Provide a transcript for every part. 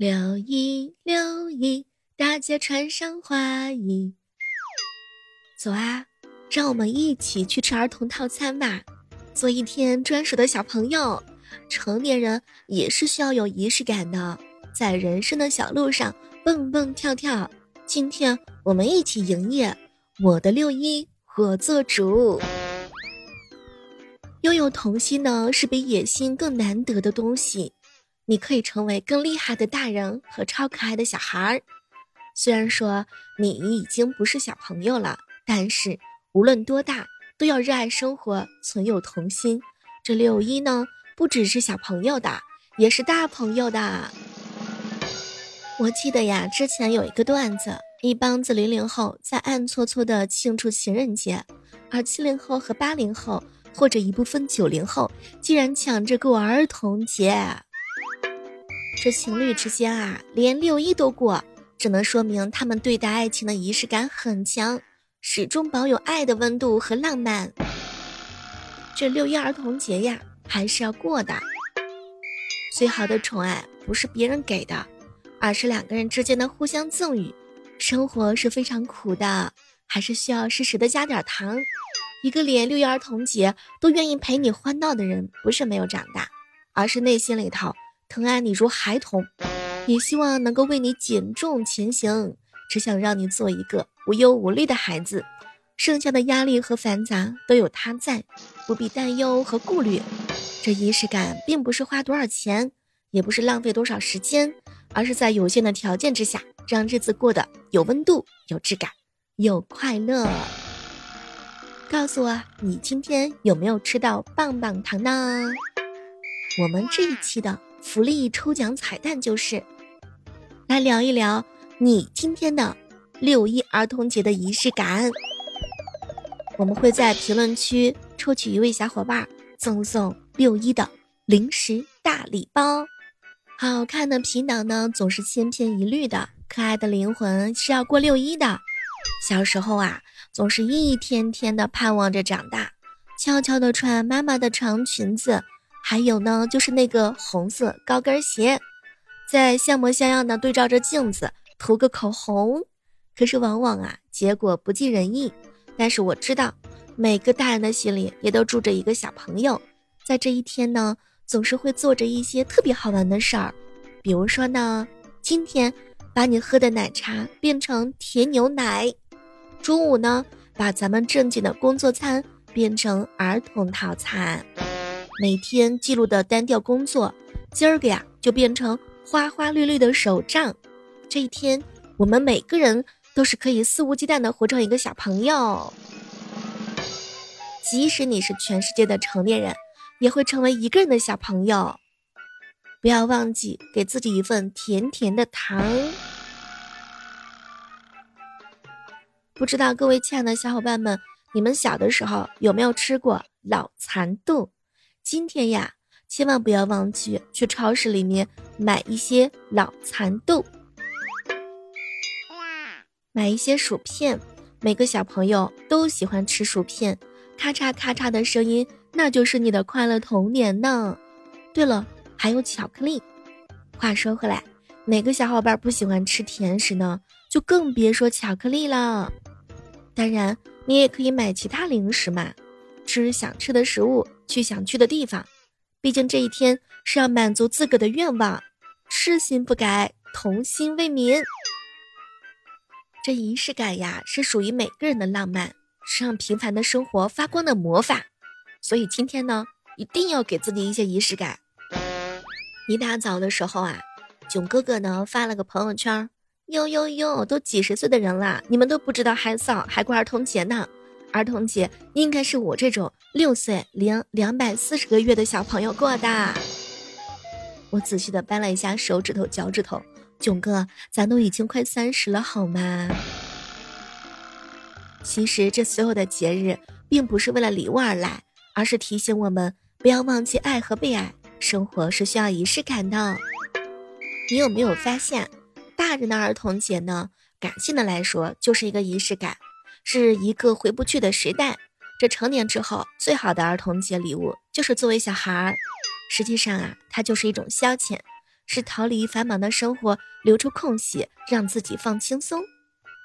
六一六一，大家穿上花衣，走啊！让我们一起去吃儿童套餐吧，做一天专属的小朋友。成年人也是需要有仪式感的，在人生的小路上蹦蹦跳跳。今天我们一起营业，我的六一我做主。拥有童心呢，是比野心更难得的东西。你可以成为更厉害的大人和超可爱的小孩儿。虽然说你已经不是小朋友了，但是无论多大，都要热爱生活，存有童心。这六一呢，不只是小朋友的，也是大朋友的。我记得呀，之前有一个段子，一帮子零零后在暗搓搓的庆祝情人节，而七零后和八零后，或者一部分九零后，竟然抢着过儿童节。这情侣之间啊，连六一都过，只能说明他们对待爱情的仪式感很强，始终保有爱的温度和浪漫。这六一儿童节呀，还是要过的。最好的宠爱不是别人给的，而是两个人之间的互相赠予。生活是非常苦的，还是需要适时的加点糖。一个连六一儿童节都愿意陪你欢闹的人，不是没有长大，而是内心里头。疼爱你如孩童，也希望能够为你减重前行，只想让你做一个无忧无虑的孩子。剩下的压力和繁杂都有他在，不必担忧和顾虑。这仪式感并不是花多少钱，也不是浪费多少时间，而是在有限的条件之下，让日子过得有温度、有质感、有快乐。告诉我，你今天有没有吃到棒棒糖呢？我们这一期的。福利抽奖彩蛋就是，来聊一聊你今天的六一儿童节的仪式感。我们会在评论区抽取一位小伙伴，赠送六一的零食大礼包。好看的皮囊呢，总是千篇一律的；可爱的灵魂是要过六一的。小时候啊，总是一天天的盼望着长大，悄悄的穿妈妈的长裙子。还有呢，就是那个红色高跟鞋，在像模像样的对照着镜子涂个口红，可是往往啊，结果不尽人意。但是我知道，每个大人的心里也都住着一个小朋友，在这一天呢，总是会做着一些特别好玩的事儿，比如说呢，今天把你喝的奶茶变成甜牛奶，中午呢，把咱们正经的工作餐变成儿童套餐。每天记录的单调工作，今儿个呀就变成花花绿绿的手账。这一天，我们每个人都是可以肆无忌惮的活成一个小朋友。即使你是全世界的成年人，也会成为一个人的小朋友。不要忘记给自己一份甜甜的糖。不知道各位亲爱的小伙伴们，你们小的时候有没有吃过老蚕豆？今天呀，千万不要忘记去超市里面买一些老蚕豆，买一些薯片。每个小朋友都喜欢吃薯片，咔嚓咔嚓的声音，那就是你的快乐童年呢。对了，还有巧克力。话说回来，哪个小伙伴不喜欢吃甜食呢？就更别说巧克力了。当然，你也可以买其他零食嘛，吃想吃的食物。去想去的地方，毕竟这一天是要满足自个的愿望，痴心不改，童心未泯。这仪式感呀，是属于每个人的浪漫，是让平凡的生活发光的魔法。所以今天呢，一定要给自己一些仪式感。一大早的时候啊，囧哥哥呢发了个朋友圈，哟哟哟，都几十岁的人了，你们都不知道害臊，还过儿童节呢。儿童节应该是我这种六岁零两百四十个月的小朋友过的。我仔细的掰了一下手指头、脚趾头，囧哥，咱都已经快三十了，好吗？其实这所有的节日，并不是为了礼物而来，而是提醒我们不要忘记爱和被爱。生活是需要仪式感的。你有没有发现，大人的儿童节呢？感性的来说，就是一个仪式感。是一个回不去的时代。这成年之后，最好的儿童节礼物就是作为小孩儿。实际上啊，它就是一种消遣，是逃离繁忙的生活，留出空隙，让自己放轻松。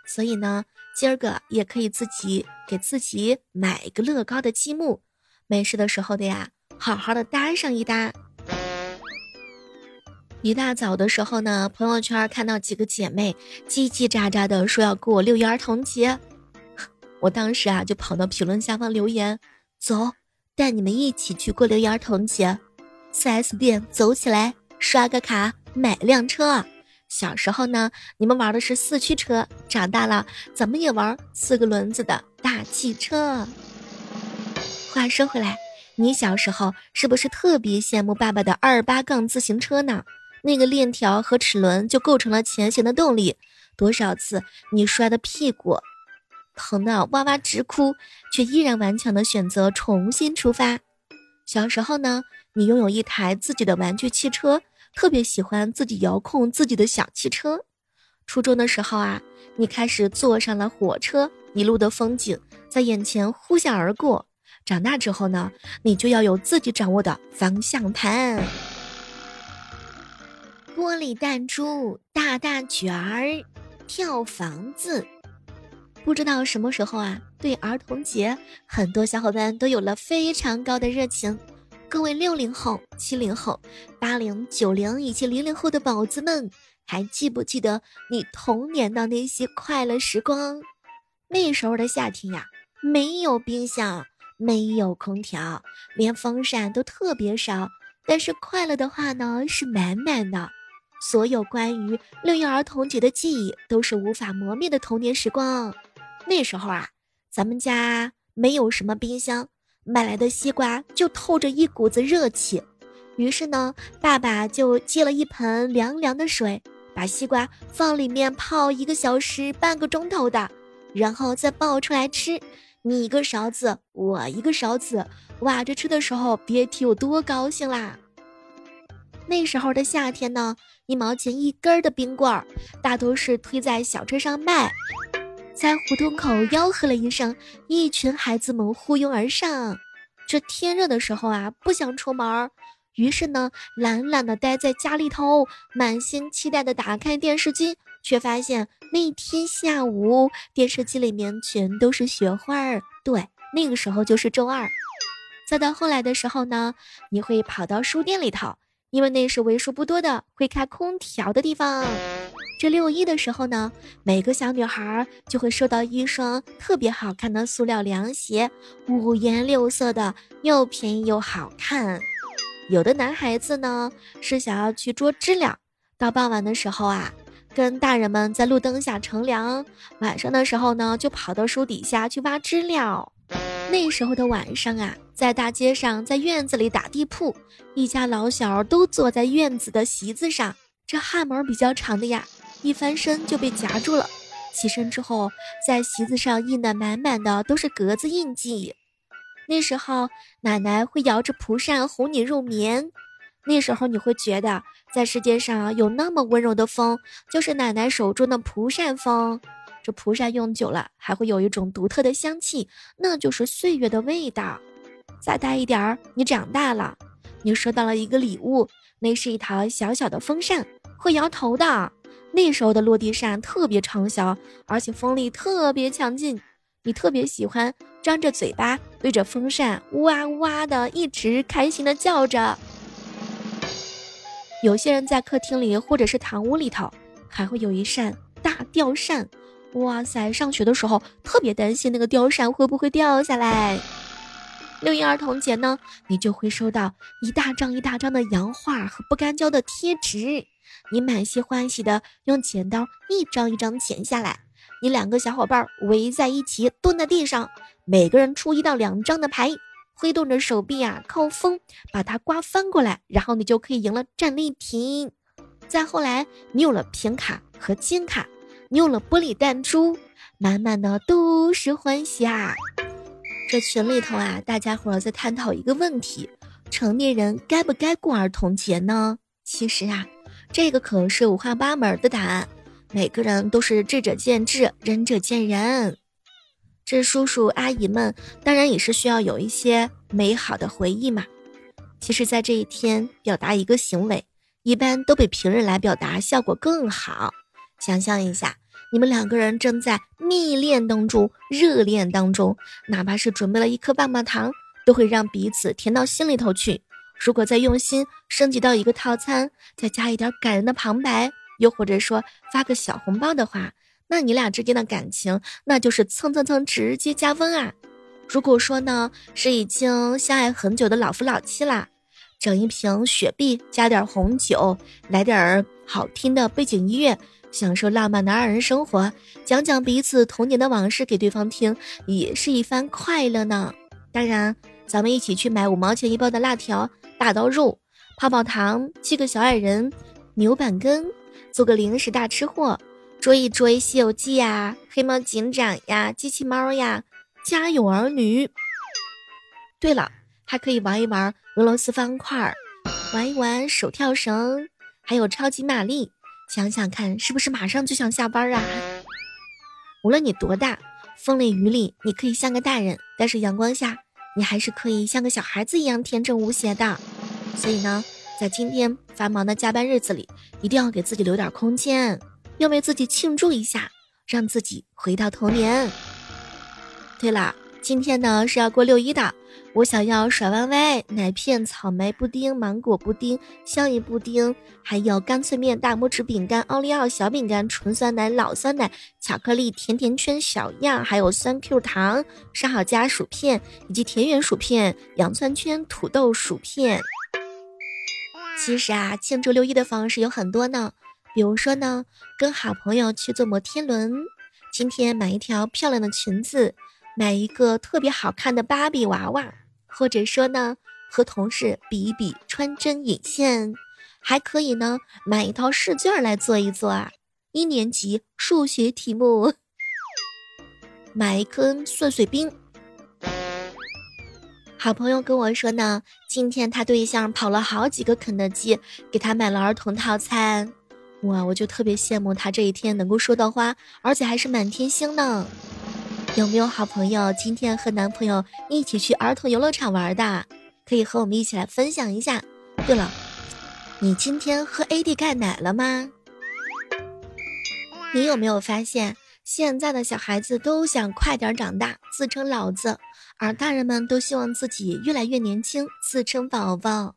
所以呢，今儿个也可以自己给自己买一个乐高的积木，没事的时候的呀，好好的搭上一搭。一大早的时候呢，朋友圈看到几个姐妹叽叽喳喳的说要过六一儿童节，我当时啊就跑到评论下方留言，走，带你们一起去过六一儿童节，4S 店走起来，刷个卡买辆车。小时候呢，你们玩的是四驱车，长大了怎么也玩四个轮子的大汽车。话说回来，你小时候是不是特别羡慕爸爸的二八杠自行车呢？那个链条和齿轮就构成了前行的动力，多少次你摔的屁股疼的哇哇直哭，却依然顽强的选择重新出发。小时候呢，你拥有一台自己的玩具汽车，特别喜欢自己遥控自己的小汽车。初中的时候啊，你开始坐上了火车，一路的风景在眼前呼啸而过。长大之后呢，你就要有自己掌握的方向盘。玻璃弹珠、大大卷儿、跳房子，不知道什么时候啊，对儿童节，很多小伙伴都有了非常高的热情。各位六零后、七零后、八零、九零以及零零后的宝子们，还记不记得你童年的那些快乐时光？那时候的夏天呀，没有冰箱，没有空调，连风扇都特别少，但是快乐的话呢，是满满的。所有关于六一儿童节的记忆都是无法磨灭的童年时光。那时候啊，咱们家没有什么冰箱，买来的西瓜就透着一股子热气。于是呢，爸爸就接了一盆凉凉的水，把西瓜放里面泡一个小时、半个钟头的，然后再抱出来吃。你一个勺子，我一个勺子，挖着吃的时候，别提有多高兴啦！那时候的夏天呢，一毛钱一根的冰棍儿，大多是推在小车上卖。在胡同口吆喝了一声，一群孩子们呼拥而上。这天热的时候啊，不想出门，于是呢，懒懒的待在家里头，满心期待的打开电视机，却发现那天下午电视机里面全都是雪花儿。对，那个时候就是周二。再到后来的时候呢，你会跑到书店里头。因为那是为数不多的会开空调的地方。这六一的时候呢，每个小女孩就会收到一双特别好看的塑料凉鞋，五颜六色的，又便宜又好看。有的男孩子呢是想要去捉知了，到傍晚的时候啊，跟大人们在路灯下乘凉，晚上的时候呢就跑到树底下去挖知了。那时候的晚上啊。在大街上，在院子里打地铺，一家老小都坐在院子的席子上。这汗毛比较长的呀，一翻身就被夹住了。起身之后，在席子上印的满满的都是格子印记。那时候，奶奶会摇着蒲扇哄你入眠。那时候，你会觉得在世界上有那么温柔的风，就是奶奶手中的蒲扇风。这蒲扇用久了，还会有一种独特的香气，那就是岁月的味道。再大一点儿，你长大了，你收到了一个礼物，那是一台小小的风扇，会摇头的。那时候的落地扇特别畅销，而且风力特别强劲，你特别喜欢张着嘴巴对着风扇哇哇的一直开心的叫着。有些人在客厅里或者是堂屋里头，还会有一扇大吊扇，哇塞，上学的时候特别担心那个吊扇会不会掉下来。六一儿童节呢，你就会收到一大张一大张的洋画和不干胶的贴纸，你满心欢喜的用剪刀一张一张剪下来，你两个小伙伴围在一起蹲在地上，每个人出一到两张的牌，挥动着手臂啊，靠风把它刮翻过来，然后你就可以赢了战利品。再后来，你有了平卡和金卡，你有了玻璃弹珠，满满的都是欢喜啊！这群里头啊，大家伙在探讨一个问题：成年人该不该过儿童节呢？其实啊，这个可是五花八门的答案，每个人都是智者见智，仁者见仁。这叔叔阿姨们当然也是需要有一些美好的回忆嘛。其实，在这一天表达一个行为，一般都比平日来表达效果更好。想象一下，你们两个人正在蜜恋当中、热恋当中，哪怕是准备了一颗棒棒糖，都会让彼此甜到心里头去。如果再用心升级到一个套餐，再加一点感人的旁白，又或者说发个小红包的话，那你俩之间的感情那就是蹭蹭蹭直接加分啊！如果说呢是已经相爱很久的老夫老妻啦，整一瓶雪碧加点红酒，来点儿好听的背景音乐，享受浪漫的二人生活，讲讲彼此童年的往事给对方听，也是一番快乐呢。当然，咱们一起去买五毛钱一包的辣条。大刀肉、泡泡糖、七个小矮人、牛板根，做个零食大吃货，捉一捉《西游记》呀，黑猫警长呀，机器猫呀，家有儿女。对了，还可以玩一玩俄罗斯方块，玩一玩手跳绳，还有超级玛丽。想想看，是不是马上就想下班啊？无论你多大，风里雨里，你可以像个大人，但是阳光下。你还是可以像个小孩子一样天真无邪的，所以呢，在今天繁忙的加班日子里，一定要给自己留点空间，要为自己庆祝一下，让自己回到童年。对了。今天呢是要过六一的，我想要甩弯歪、奶片、草莓布丁、芒果布丁、香芋布丁，还有干脆面、大拇指饼干、奥利奥小饼干、纯酸奶、老酸奶、巧克力甜甜圈小样，还有酸 Q 糖、沙好佳薯片以及田园薯片、洋葱圈、土豆薯片。其实啊，庆祝六一的方式有很多呢，比如说呢，跟好朋友去坐摩天轮，今天买一条漂亮的裙子。买一个特别好看的芭比娃娃，或者说呢，和同事比一比穿针引线，还可以呢，买一套试卷来做一做啊。一年级数学题目，买一根碎碎冰。好朋友跟我说呢，今天他对象跑了好几个肯德基，给他买了儿童套餐。哇，我就特别羡慕他这一天能够收到花，而且还是满天星呢。有没有好朋友今天和男朋友一起去儿童游乐场玩的？可以和我们一起来分享一下。对了，你今天喝 AD 钙奶了吗？你有没有发现，现在的小孩子都想快点长大，自称老子，而大人们都希望自己越来越年轻，自称宝宝。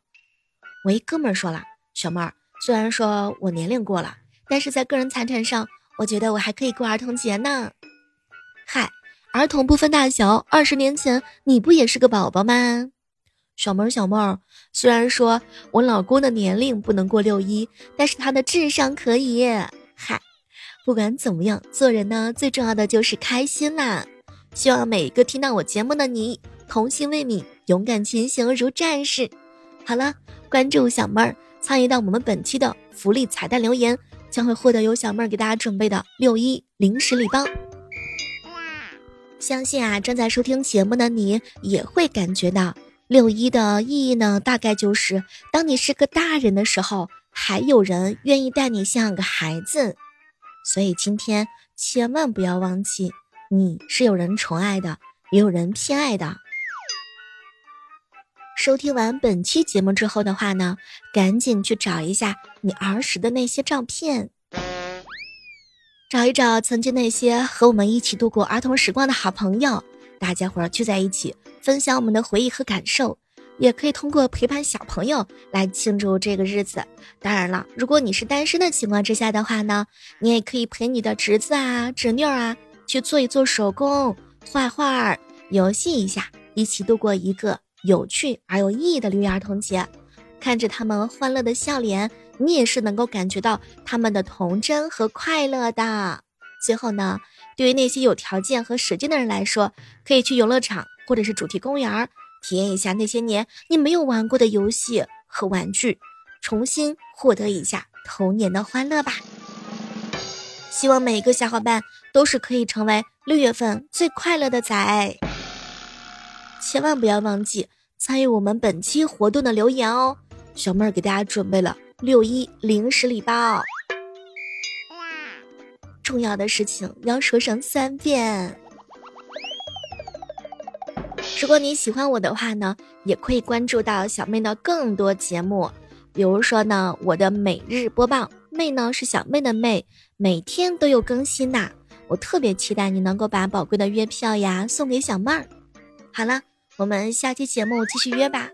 我一哥们儿说了，小妹儿，虽然说我年龄过了，但是在个人财产上，我觉得我还可以过儿童节呢。儿童不分大小，二十年前你不也是个宝宝吗？小妹儿，小妹儿，虽然说我老公的年龄不能过六一，但是他的智商可以。嗨，不管怎么样，做人呢最重要的就是开心啦。希望每一个听到我节目的你，童心未泯，勇敢前行如战士。好了，关注小妹儿，参与到我们本期的福利彩蛋留言，将会获得由小妹儿给大家准备的六一零食礼包。相信啊，正在收听节目的你也会感觉到六一的意义呢。大概就是，当你是个大人的时候，还有人愿意待你像个孩子。所以今天千万不要忘记，你是有人宠爱的，也有人偏爱的。收听完本期节目之后的话呢，赶紧去找一下你儿时的那些照片。找一找曾经那些和我们一起度过儿童时光的好朋友，大家伙儿聚在一起，分享我们的回忆和感受，也可以通过陪伴小朋友来庆祝这个日子。当然了，如果你是单身的情况之下的话呢，你也可以陪你的侄子啊、侄女啊去做一做手工、画画、游戏一下，一起度过一个有趣而有意义的六一儿童节。看着他们欢乐的笑脸，你也是能够感觉到他们的童真和快乐的。最后呢，对于那些有条件和时间的人来说，可以去游乐场或者是主题公园，体验一下那些年你没有玩过的游戏和玩具，重新获得一下童年的欢乐吧。希望每一个小伙伴都是可以成为六月份最快乐的仔，千万不要忘记参与我们本期活动的留言哦。小妹儿给大家准备了六一零食礼包，重要的事情要说上三遍。如果你喜欢我的话呢，也可以关注到小妹的更多节目，比如说呢，我的每日播报，妹呢是小妹的妹，每天都有更新呐。我特别期待你能够把宝贵的月票呀送给小妹儿。好了，我们下期节目继续约吧。